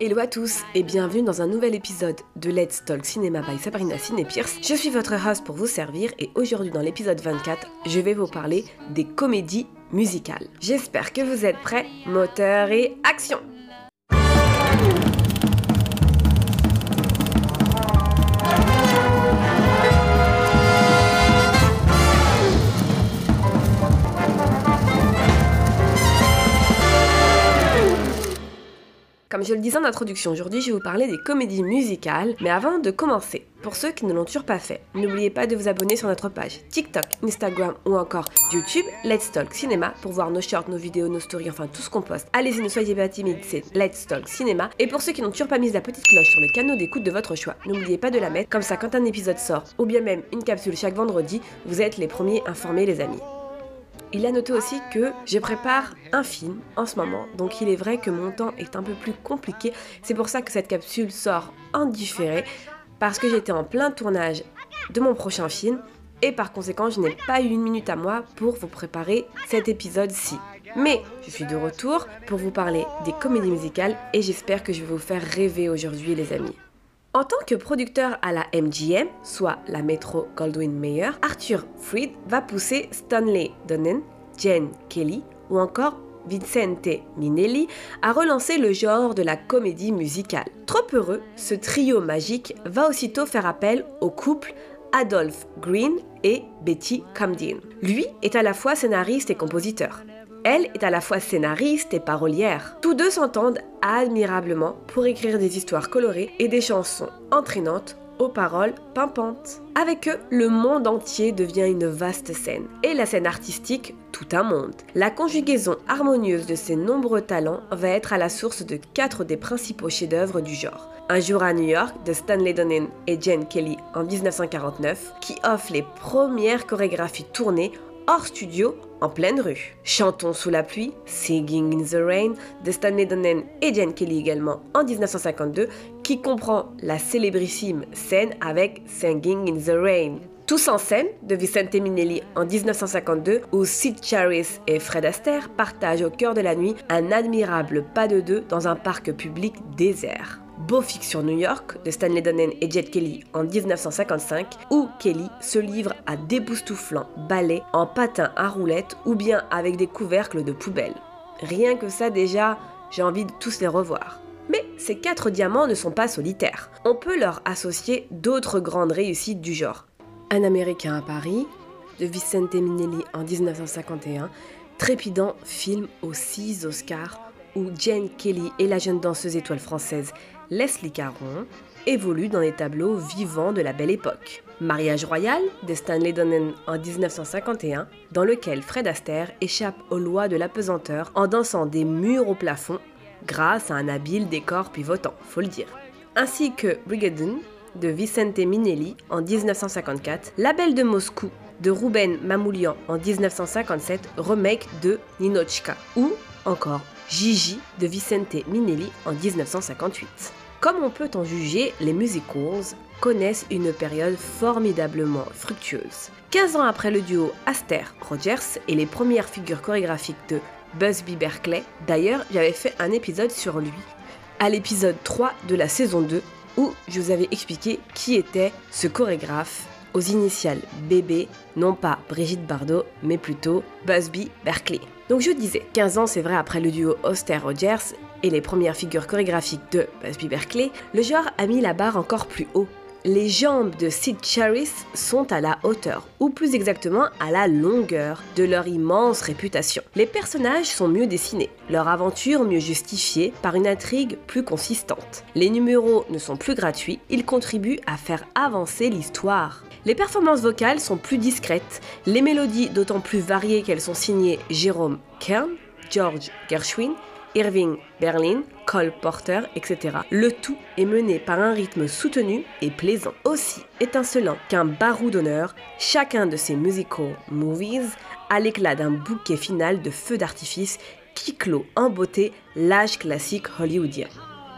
Hello à tous et bienvenue dans un nouvel épisode de Let's Talk Cinema by Sabrina Ciné Pierce. Je suis votre host pour vous servir et aujourd'hui dans l'épisode 24, je vais vous parler des comédies musicales. J'espère que vous êtes prêts, moteur et action Je le disais en introduction, aujourd'hui je vais vous parler des comédies musicales, mais avant de commencer, pour ceux qui ne l'ont toujours pas fait, n'oubliez pas de vous abonner sur notre page TikTok, Instagram ou encore YouTube Let's Talk Cinéma pour voir nos shorts, nos vidéos, nos stories, enfin tout ce qu'on poste. Allez-y, ne soyez pas timides, c'est Let's Talk Cinéma. Et pour ceux qui n'ont toujours pas mis la petite cloche sur le canal d'écoute de votre choix, n'oubliez pas de la mettre, comme ça quand un épisode sort, ou bien même une capsule chaque vendredi, vous êtes les premiers informés les amis. Il a noté aussi que je prépare un film en ce moment, donc il est vrai que mon temps est un peu plus compliqué. C'est pour ça que cette capsule sort en différé, parce que j'étais en plein tournage de mon prochain film, et par conséquent je n'ai pas eu une minute à moi pour vous préparer cet épisode-ci. Mais je suis de retour pour vous parler des comédies musicales et j'espère que je vais vous faire rêver aujourd'hui les amis. En tant que producteur à la MGM, soit la Metro Goldwyn Mayer, Arthur Freed va pousser Stanley Donen, Jen Kelly ou encore Vincente Minelli à relancer le genre de la comédie musicale. Trop heureux, ce trio magique va aussitôt faire appel au couple Adolph Green et Betty Camden. Lui est à la fois scénariste et compositeur. Elle est à la fois scénariste et parolière. Tous deux s'entendent admirablement pour écrire des histoires colorées et des chansons entraînantes aux paroles pimpantes. Avec eux, le monde entier devient une vaste scène, et la scène artistique, tout un monde. La conjugaison harmonieuse de ces nombreux talents va être à la source de quatre des principaux chefs-d'œuvre du genre. Un jour à New York de Stanley Donen et Jane Kelly en 1949, qui offre les premières chorégraphies tournées hors studio en pleine rue. Chantons sous la pluie, Singing in the Rain de Stanley Donen et Jane Kelly également en 1952, qui comprend la célébrissime scène avec Singing in the Rain. Tous en scène de Vicente Minelli en 1952 où Sid Charis et Fred Astaire partagent au cœur de la nuit un admirable pas de deux dans un parc public désert. Beau Fiction New York de Stanley Donen et Jet Kelly en 1955, où Kelly se livre à d'époustouflants ballets en patin à roulettes ou bien avec des couvercles de poubelle. Rien que ça déjà, j'ai envie de tous les revoir. Mais ces quatre diamants ne sont pas solitaires. On peut leur associer d'autres grandes réussites du genre. Un Américain à Paris, de Vicente Minelli en 1951, trépidant film aux six Oscars où Jane Kelly et la jeune danseuse étoile française Leslie Caron évolue dans les tableaux vivants de la belle époque. Mariage royal de Stanley Donen en 1951, dans lequel Fred Astaire échappe aux lois de l'apesanteur en dansant des murs au plafond grâce à un habile décor pivotant, faut le dire. Ainsi que Brigadoon de Vicente Minelli en 1954, La Belle de Moscou de Ruben Mamoulian en 1957, remake de Ninochka, ou encore Gigi de Vicente Minelli en 1958. Comme on peut en juger, les musicals connaissent une période formidablement fructueuse. 15 ans après le duo Aster-Rogers et les premières figures chorégraphiques de Busby Berkeley, d'ailleurs j'avais fait un épisode sur lui, à l'épisode 3 de la saison 2, où je vous avais expliqué qui était ce chorégraphe aux initiales BB, non pas Brigitte Bardot, mais plutôt Busby Berkeley. Donc je disais, 15 ans c'est vrai après le duo Auster-Rogers et les premières figures chorégraphiques de Busby Berkeley, le genre a mis la barre encore plus haut. Les jambes de Sid Charis sont à la hauteur, ou plus exactement à la longueur, de leur immense réputation. Les personnages sont mieux dessinés, leur aventure mieux justifiée par une intrigue plus consistante. Les numéros ne sont plus gratuits, ils contribuent à faire avancer l'histoire. Les performances vocales sont plus discrètes, les mélodies d'autant plus variées qu'elles sont signées Jérôme Kern, George Gershwin, Irving Berlin, Cole Porter, etc. Le tout est mené par un rythme soutenu et plaisant. Aussi étincelant qu'un barou d'honneur, chacun de ces musical movies a l'éclat d'un bouquet final de feux d'artifice qui clôt en beauté l'âge classique hollywoodien.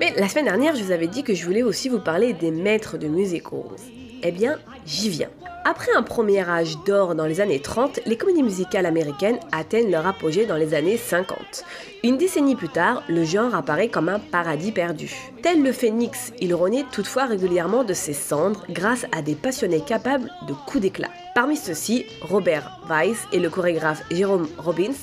Mais la semaine dernière, je vous avais dit que je voulais aussi vous parler des maîtres de musicals. Eh bien, j'y viens. Après un premier âge d'or dans les années 30, les comédies musicales américaines atteignent leur apogée dans les années 50. Une décennie plus tard, le genre apparaît comme un paradis perdu. Tel le phénix, il renaît toutefois régulièrement de ses cendres grâce à des passionnés capables de coups d'éclat. Parmi ceux-ci, Robert Weiss et le chorégraphe Jerome Robbins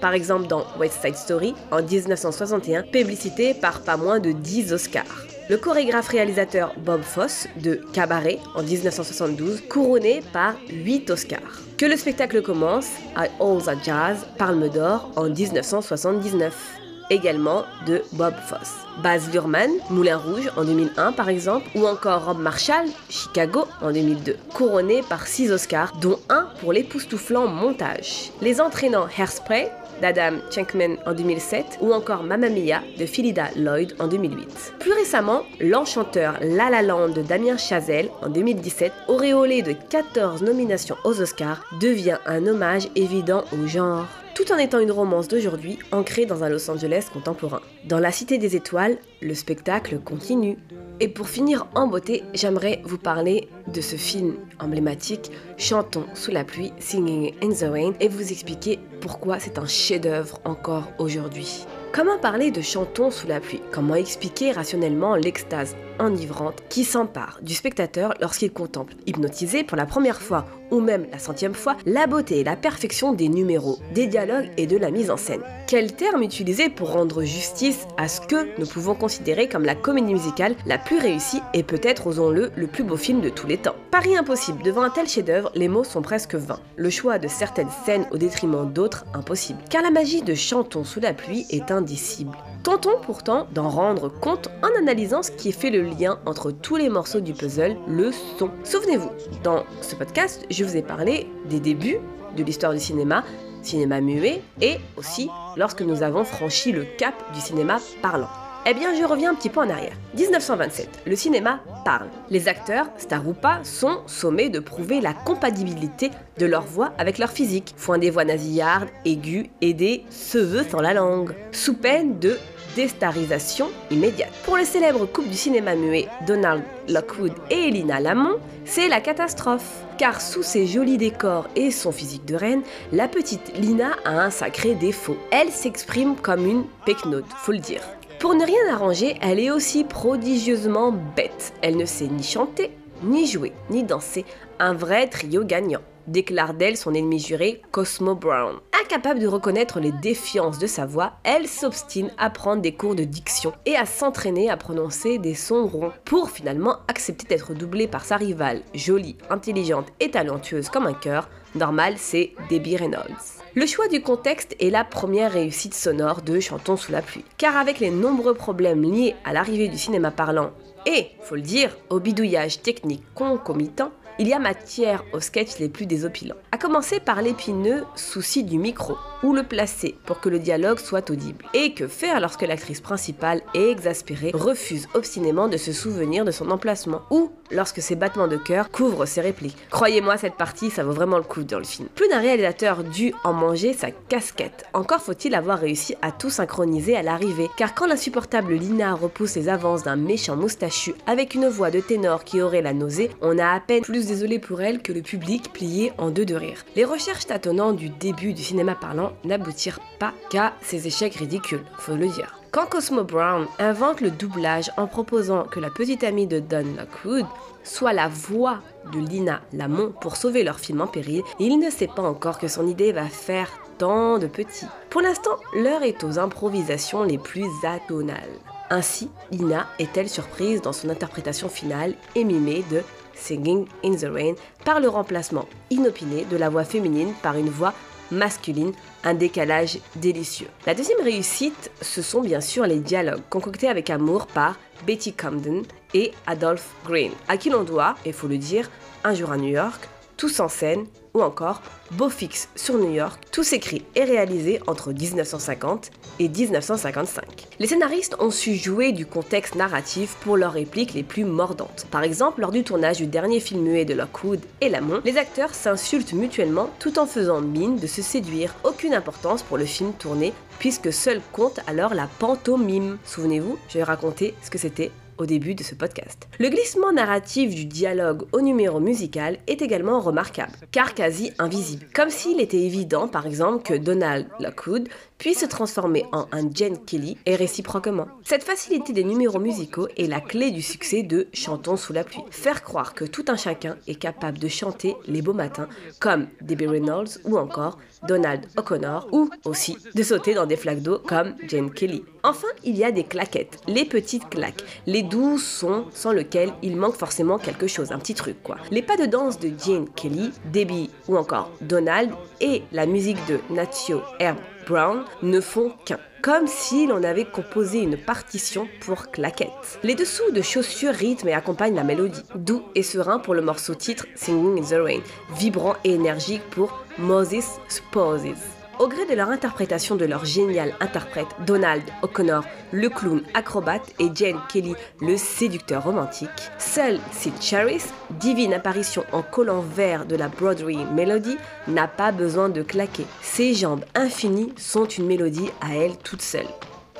par exemple dans West Side Story en 1961, publicité par pas moins de 10 Oscars. Le chorégraphe-réalisateur Bob Fosse de Cabaret en 1972, couronné par 8 Oscars. Que le spectacle commence à All the Jazz, Palme d'Or en 1979 également de Bob Fosse. Baz Luhrmann, Moulin Rouge en 2001 par exemple, ou encore Rob Marshall, Chicago en 2002, couronné par 6 Oscars, dont un pour l'époustouflant montage. Les entraînants Hairspray, d'Adam Schenkman en 2007 ou encore Mamma Mia de Philida Lloyd en 2008. Plus récemment, l'enchanteur La La Land de Damien Chazelle en 2017, auréolé de 14 nominations aux Oscars, devient un hommage évident au genre tout en étant une romance d'aujourd'hui ancrée dans un Los Angeles contemporain. Dans la Cité des Étoiles, le spectacle continue. Et pour finir en beauté, j'aimerais vous parler de ce film emblématique Chantons sous la pluie, Singing in the Rain, et vous expliquer pourquoi c'est un chef-d'œuvre encore aujourd'hui. Comment parler de Chantons sous la pluie? Comment expliquer rationnellement l'extase? Enivrante qui s'empare du spectateur lorsqu'il contemple, hypnotisé pour la première fois ou même la centième fois, la beauté et la perfection des numéros, des dialogues et de la mise en scène Quel terme utiliser pour rendre justice à ce que nous pouvons considérer comme la comédie musicale la plus réussie et peut-être, osons-le, le plus beau film de tous les temps? Paris impossible, devant un tel chef-d'œuvre, les mots sont presque vains. Le choix de certaines scènes au détriment d'autres impossible. Car la magie de Chantons sous la pluie est indicible. Tentons pourtant d'en rendre compte en analysant ce qui fait le lien entre tous les morceaux du puzzle, le son. Souvenez-vous, dans ce podcast, je vous ai parlé des débuts de l'histoire du cinéma, cinéma muet, et aussi lorsque nous avons franchi le cap du cinéma parlant. Eh bien, je reviens un petit peu en arrière. 1927, le cinéma parle. Les acteurs, stars ou pas, sont sommés de prouver la compatibilité de leur voix avec leur physique. Font des voix nasillardes, aiguës et des cheveux sans la langue, sous peine de déstarisation immédiate. Pour le célèbre couple du cinéma muet Donald Lockwood et Elina Lamont, c'est la catastrophe. Car sous ses jolis décors et son physique de reine, la petite Lina a un sacré défaut. Elle s'exprime comme une pecnote, faut le dire. Pour ne rien arranger, elle est aussi prodigieusement bête. Elle ne sait ni chanter, ni jouer, ni danser. Un vrai trio gagnant déclare d'elle son ennemi juré, Cosmo Brown. Incapable de reconnaître les défiances de sa voix, elle s'obstine à prendre des cours de diction et à s'entraîner à prononcer des sons ronds, pour finalement accepter d'être doublée par sa rivale, jolie, intelligente et talentueuse comme un cœur. Normal, c'est Debbie Reynolds. Le choix du contexte est la première réussite sonore de Chantons sous la pluie. Car avec les nombreux problèmes liés à l'arrivée du cinéma parlant et, faut le dire, au bidouillage technique concomitant, il y a matière aux sketchs les plus désopilants. À commencer par l'épineux souci du micro, où le placer pour que le dialogue soit audible. Et que faire lorsque l'actrice principale, exaspérée, refuse obstinément de se souvenir de son emplacement, ou lorsque ses battements de cœur couvrent ses répliques. Croyez-moi, cette partie, ça vaut vraiment le coup dans le film. Plus d'un réalisateur dû en manger sa casquette. Encore faut-il avoir réussi à tout synchroniser à l'arrivée, car quand l'insupportable Lina repousse les avances d'un méchant moustachu avec une voix de ténor qui aurait la nausée, on a à peine plus désolé pour elle que le public plié en deux de rire. Les recherches tâtonnantes du début du cinéma parlant n'aboutirent pas qu'à ces échecs ridicules, faut le dire. Quand Cosmo Brown invente le doublage en proposant que la petite amie de Don Lockwood soit la voix de Lina Lamont pour sauver leur film en péril, il ne sait pas encore que son idée va faire tant de petits. Pour l'instant, l'heure est aux improvisations les plus atonales. Ainsi, Lina est-elle surprise dans son interprétation finale et mimée de Singing in the Rain par le remplacement inopiné de la voix féminine par une voix masculine, un décalage délicieux. La deuxième réussite, ce sont bien sûr les dialogues concoctés avec amour par Betty Camden et Adolph Green, à qui l'on doit, il faut le dire, un jour à New York, Tous en scène ou encore Beau Fix sur New York, tous écrits et réalisés entre 1950 et 1955. Les scénaristes ont su jouer du contexte narratif pour leurs répliques les plus mordantes. Par exemple, lors du tournage du dernier film muet de Lockwood et Lamont, les acteurs s'insultent mutuellement tout en faisant mine de se séduire. Aucune importance pour le film tourné puisque seul compte alors la pantomime. Souvenez-vous, je vais raconter ce que c'était au début de ce podcast. Le glissement narratif du dialogue au numéro musical est également remarquable, car quasi invisible. Comme s'il était évident, par exemple, que Donald Lockwood puisse se transformer en un Jen Kelly et réciproquement. Cette facilité des numéros musicaux est la clé du succès de Chantons sous la pluie. Faire croire que tout un chacun est capable de chanter les beaux matins, comme Debbie Reynolds ou encore Donald O'Connor, ou aussi de sauter dans des flaques d'eau comme Jane Kelly. Enfin, il y a des claquettes, les petites claques, les doux sons sans lesquels il manque forcément quelque chose, un petit truc quoi. Les pas de danse de Jane Kelly, Debbie ou encore Donald et la musique de Nacho Herb Brown ne font qu'un comme si l'on avait composé une partition pour claquettes. Les dessous de chaussures rythment et accompagnent la mélodie, doux et serein pour le morceau titre Singing in the Rain, vibrant et énergique pour Moses Supposes. Au gré de leur interprétation de leur génial interprète Donald O'Connor, le clown acrobate, et Jane Kelly, le séducteur romantique, seul Sid Charis, divine apparition en collant vert de la Broadway Melody, n'a pas besoin de claquer. Ses jambes infinies sont une mélodie à elle toute seule.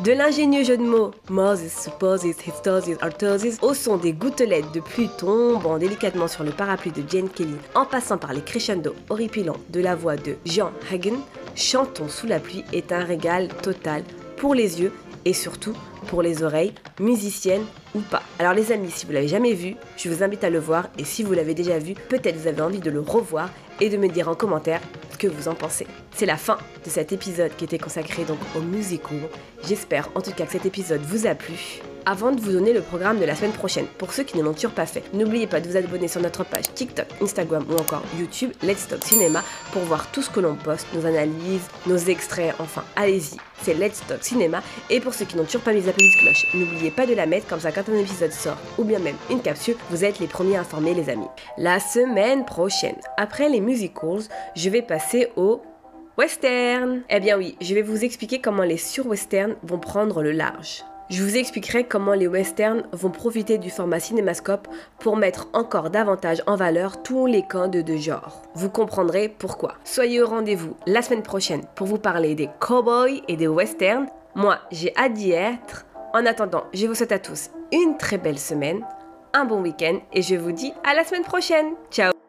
De l'ingénieux jeu de mots Moses supposes, histoses, artoses au son des gouttelettes de pluie tombant délicatement sur le parapluie de Jane Kelly en passant par les crescendo horripilants de la voix de Jean Hagen, Chantons sous la pluie est un régal total pour les yeux et surtout pour les oreilles, musiciennes ou pas. Alors les amis, si vous l'avez jamais vu, je vous invite à le voir et si vous l'avez déjà vu, peut-être vous avez envie de le revoir et de me dire en commentaire ce que vous en pensez. C'est la fin de cet épisode qui était consacré donc au musical. J'espère en tout cas que cet épisode vous a plu avant de vous donner le programme de la semaine prochaine. Pour ceux qui ne l'ont toujours pas fait, n'oubliez pas de vous abonner sur notre page TikTok, Instagram ou encore YouTube Let's Talk Cinéma pour voir tout ce que l'on poste, nos analyses, nos extraits, enfin allez-y, c'est Let's Talk Cinéma. Et pour ceux qui n'ont toujours pas mis la petite cloche, n'oubliez pas de la mettre comme ça quand un épisode sort ou bien même une capsule, vous êtes les premiers informés les amis. La semaine prochaine, après les musicals, je vais passer au western. Eh bien oui, je vais vous expliquer comment les sur-westerns vont prendre le large. Je vous expliquerai comment les westerns vont profiter du format cinémascope pour mettre encore davantage en valeur tous les camps de deux genres. Vous comprendrez pourquoi. Soyez au rendez-vous la semaine prochaine pour vous parler des cowboys et des westerns. Moi, j'ai hâte d'y être. En attendant, je vous souhaite à tous une très belle semaine, un bon week-end et je vous dis à la semaine prochaine. Ciao